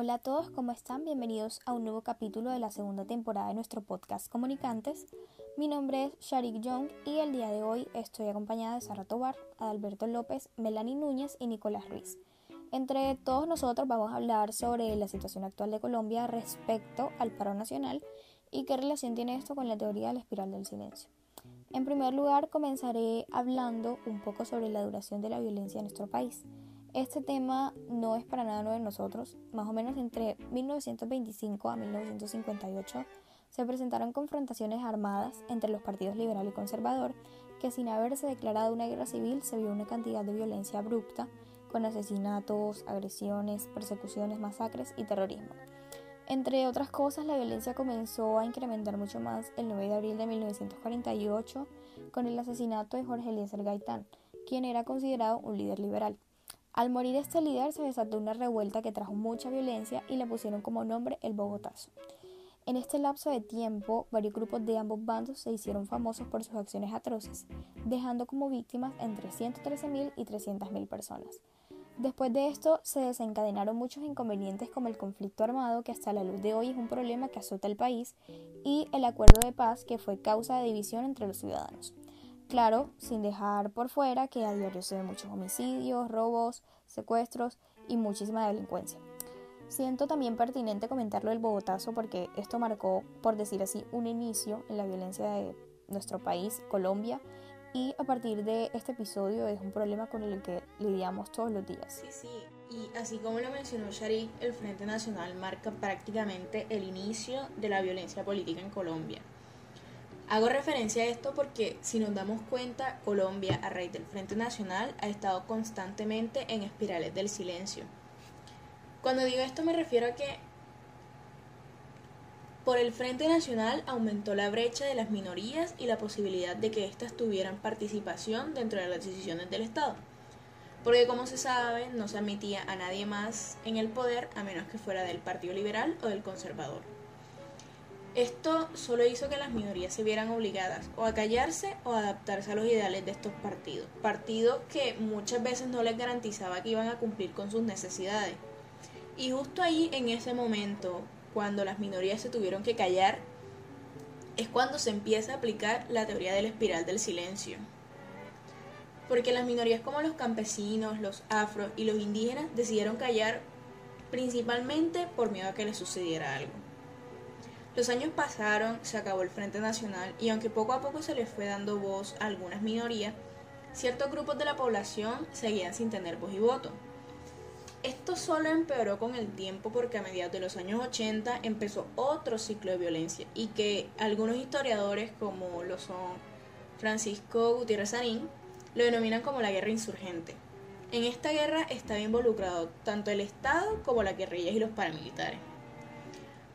Hola a todos, ¿cómo están? Bienvenidos a un nuevo capítulo de la segunda temporada de nuestro podcast Comunicantes. Mi nombre es Sharik Young y el día de hoy estoy acompañada de Sara Tobar, Adalberto López, Melanie Núñez y Nicolás Ruiz. Entre todos nosotros vamos a hablar sobre la situación actual de Colombia respecto al paro nacional y qué relación tiene esto con la teoría de la espiral del silencio. En primer lugar, comenzaré hablando un poco sobre la duración de la violencia en nuestro país. Este tema no es para nada nuevo en nosotros. Más o menos entre 1925 a 1958 se presentaron confrontaciones armadas entre los partidos liberal y conservador que sin haberse declarado una guerra civil se vio una cantidad de violencia abrupta con asesinatos, agresiones, persecuciones, masacres y terrorismo. Entre otras cosas, la violencia comenzó a incrementar mucho más el 9 de abril de 1948 con el asesinato de Jorge Eliezer Gaitán, quien era considerado un líder liberal. Al morir este líder se desató una revuelta que trajo mucha violencia y le pusieron como nombre el Bogotazo. En este lapso de tiempo, varios grupos de ambos bandos se hicieron famosos por sus acciones atroces, dejando como víctimas entre 113.000 y 300.000 personas. Después de esto se desencadenaron muchos inconvenientes como el conflicto armado que hasta la luz de hoy es un problema que azota el país y el acuerdo de paz que fue causa de división entre los ciudadanos. Claro, sin dejar por fuera que a diario se ven muchos homicidios, robos, secuestros y muchísima delincuencia. Siento también pertinente comentarlo del Bogotazo porque esto marcó, por decir así, un inicio en la violencia de nuestro país, Colombia, y a partir de este episodio es un problema con el que lidiamos todos los días. Sí, sí, y así como lo mencionó Sharik, el Frente Nacional marca prácticamente el inicio de la violencia política en Colombia. Hago referencia a esto porque si nos damos cuenta, Colombia, a raíz del Frente Nacional, ha estado constantemente en espirales del silencio. Cuando digo esto me refiero a que por el Frente Nacional aumentó la brecha de las minorías y la posibilidad de que éstas tuvieran participación dentro de las decisiones del Estado. Porque como se sabe, no se admitía a nadie más en el poder a menos que fuera del Partido Liberal o del Conservador. Esto solo hizo que las minorías se vieran obligadas o a callarse o a adaptarse a los ideales de estos partidos, partidos que muchas veces no les garantizaba que iban a cumplir con sus necesidades. Y justo ahí, en ese momento, cuando las minorías se tuvieron que callar, es cuando se empieza a aplicar la teoría de la espiral del silencio. Porque las minorías como los campesinos, los afros y los indígenas decidieron callar principalmente por miedo a que les sucediera algo. Los años pasaron, se acabó el Frente Nacional y aunque poco a poco se les fue dando voz a algunas minorías, ciertos grupos de la población seguían sin tener voz y voto. Esto solo empeoró con el tiempo porque a mediados de los años 80 empezó otro ciclo de violencia y que algunos historiadores como lo son Francisco Gutiérrez Sarín lo denominan como la guerra insurgente. En esta guerra estaba involucrado tanto el Estado como las guerrillas y los paramilitares.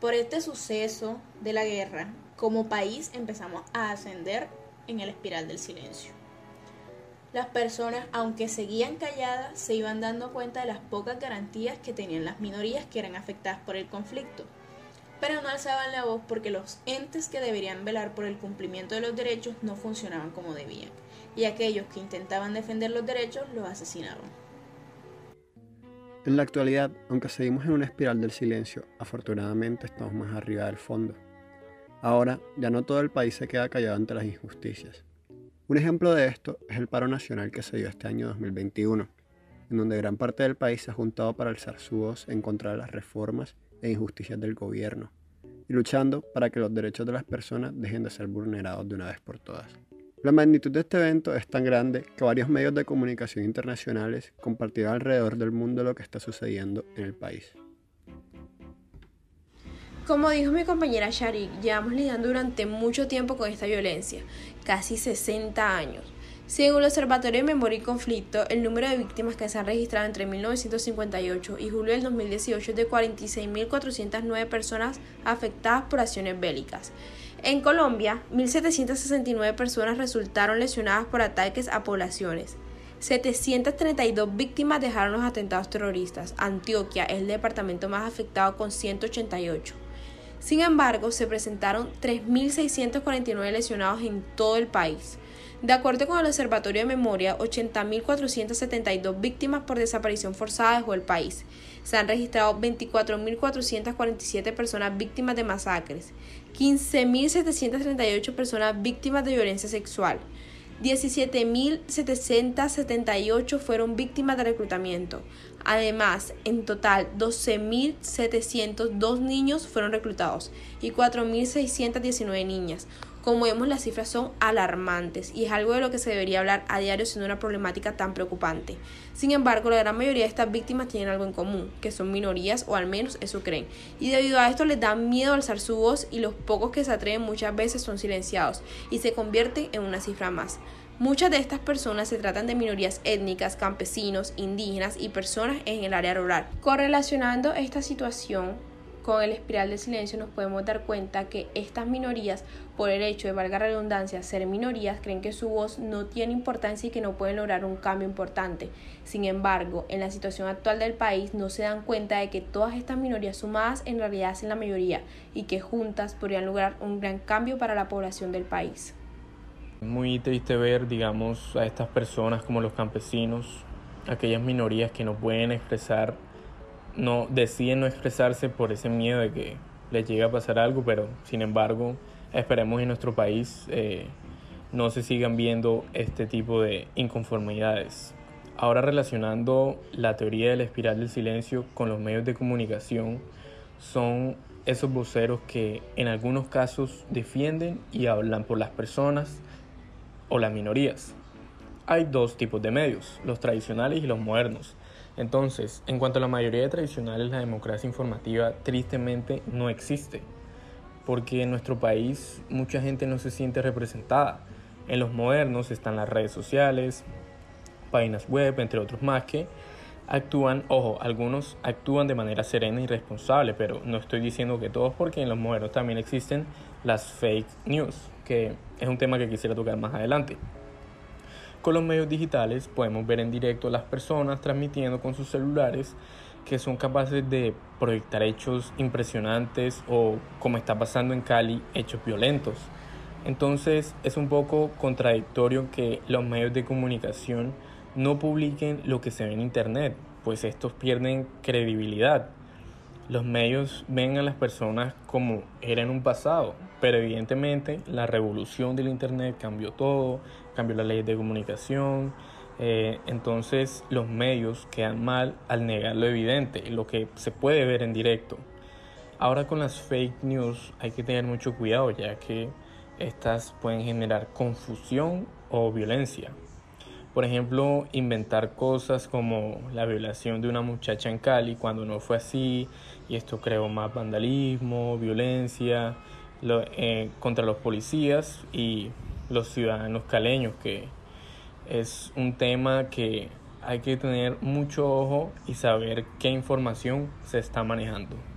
Por este suceso de la guerra, como país empezamos a ascender en el espiral del silencio. Las personas, aunque seguían calladas, se iban dando cuenta de las pocas garantías que tenían las minorías que eran afectadas por el conflicto. Pero no alzaban la voz porque los entes que deberían velar por el cumplimiento de los derechos no funcionaban como debían, y aquellos que intentaban defender los derechos los asesinaban. En la actualidad, aunque seguimos en una espiral del silencio, afortunadamente estamos más arriba del fondo. Ahora, ya no todo el país se queda callado ante las injusticias. Un ejemplo de esto es el paro nacional que se dio este año 2021, en donde gran parte del país se ha juntado para alzar su voz en contra de las reformas e injusticias del gobierno, y luchando para que los derechos de las personas dejen de ser vulnerados de una vez por todas. La magnitud de este evento es tan grande que varios medios de comunicación internacionales compartieron alrededor del mundo lo que está sucediendo en el país. Como dijo mi compañera Sharik, llevamos lidiando durante mucho tiempo con esta violencia, casi 60 años. Según el Observatorio de Memoria y Conflicto, el número de víctimas que se han registrado entre 1958 y julio del 2018 es de 46.409 personas afectadas por acciones bélicas. En Colombia, 1.769 personas resultaron lesionadas por ataques a poblaciones. 732 víctimas dejaron los atentados terroristas. Antioquia es el departamento más afectado con 188. Sin embargo, se presentaron 3.649 lesionados en todo el país. De acuerdo con el Observatorio de Memoria, 80.472 víctimas por desaparición forzada dejó el país. Se han registrado 24.447 personas víctimas de masacres, 15.738 personas víctimas de violencia sexual, 17.778 fueron víctimas de reclutamiento. Además, en total, 12.702 niños fueron reclutados y 4.619 niñas. Como vemos, las cifras son alarmantes y es algo de lo que se debería hablar a diario siendo una problemática tan preocupante. Sin embargo, la gran mayoría de estas víctimas tienen algo en común, que son minorías o al menos eso creen. Y debido a esto les da miedo alzar su voz y los pocos que se atreven muchas veces son silenciados y se convierten en una cifra más. Muchas de estas personas se tratan de minorías étnicas, campesinos, indígenas y personas en el área rural. Correlacionando esta situación con el espiral del silencio nos podemos dar cuenta que estas minorías, por el hecho de, valga redundancia, ser minorías, creen que su voz no tiene importancia y que no pueden lograr un cambio importante. Sin embargo, en la situación actual del país no se dan cuenta de que todas estas minorías sumadas en realidad hacen la mayoría y que juntas podrían lograr un gran cambio para la población del país. Muy triste ver, digamos, a estas personas como los campesinos, aquellas minorías que no pueden expresar no deciden no expresarse por ese miedo de que les llegue a pasar algo, pero sin embargo esperemos en nuestro país eh, no se sigan viendo este tipo de inconformidades. Ahora relacionando la teoría de la espiral del silencio con los medios de comunicación, son esos voceros que en algunos casos defienden y hablan por las personas o las minorías. Hay dos tipos de medios, los tradicionales y los modernos. Entonces, en cuanto a la mayoría de tradicionales, la democracia informativa tristemente no existe, porque en nuestro país mucha gente no se siente representada. En los modernos están las redes sociales, páginas web, entre otros más que actúan, ojo, algunos actúan de manera serena y responsable, pero no estoy diciendo que todos, porque en los modernos también existen las fake news, que es un tema que quisiera tocar más adelante. Con los medios digitales podemos ver en directo a las personas transmitiendo con sus celulares que son capaces de proyectar hechos impresionantes o, como está pasando en Cali, hechos violentos. Entonces es un poco contradictorio que los medios de comunicación no publiquen lo que se ve en Internet, pues estos pierden credibilidad. Los medios ven a las personas como era en un pasado, pero evidentemente la revolución del Internet cambió todo, cambió la ley de comunicación, eh, entonces los medios quedan mal al negar lo evidente, lo que se puede ver en directo. Ahora con las fake news hay que tener mucho cuidado ya que estas pueden generar confusión o violencia. Por ejemplo, inventar cosas como la violación de una muchacha en Cali cuando no fue así y esto creó más vandalismo, violencia eh, contra los policías y los ciudadanos caleños, que es un tema que hay que tener mucho ojo y saber qué información se está manejando.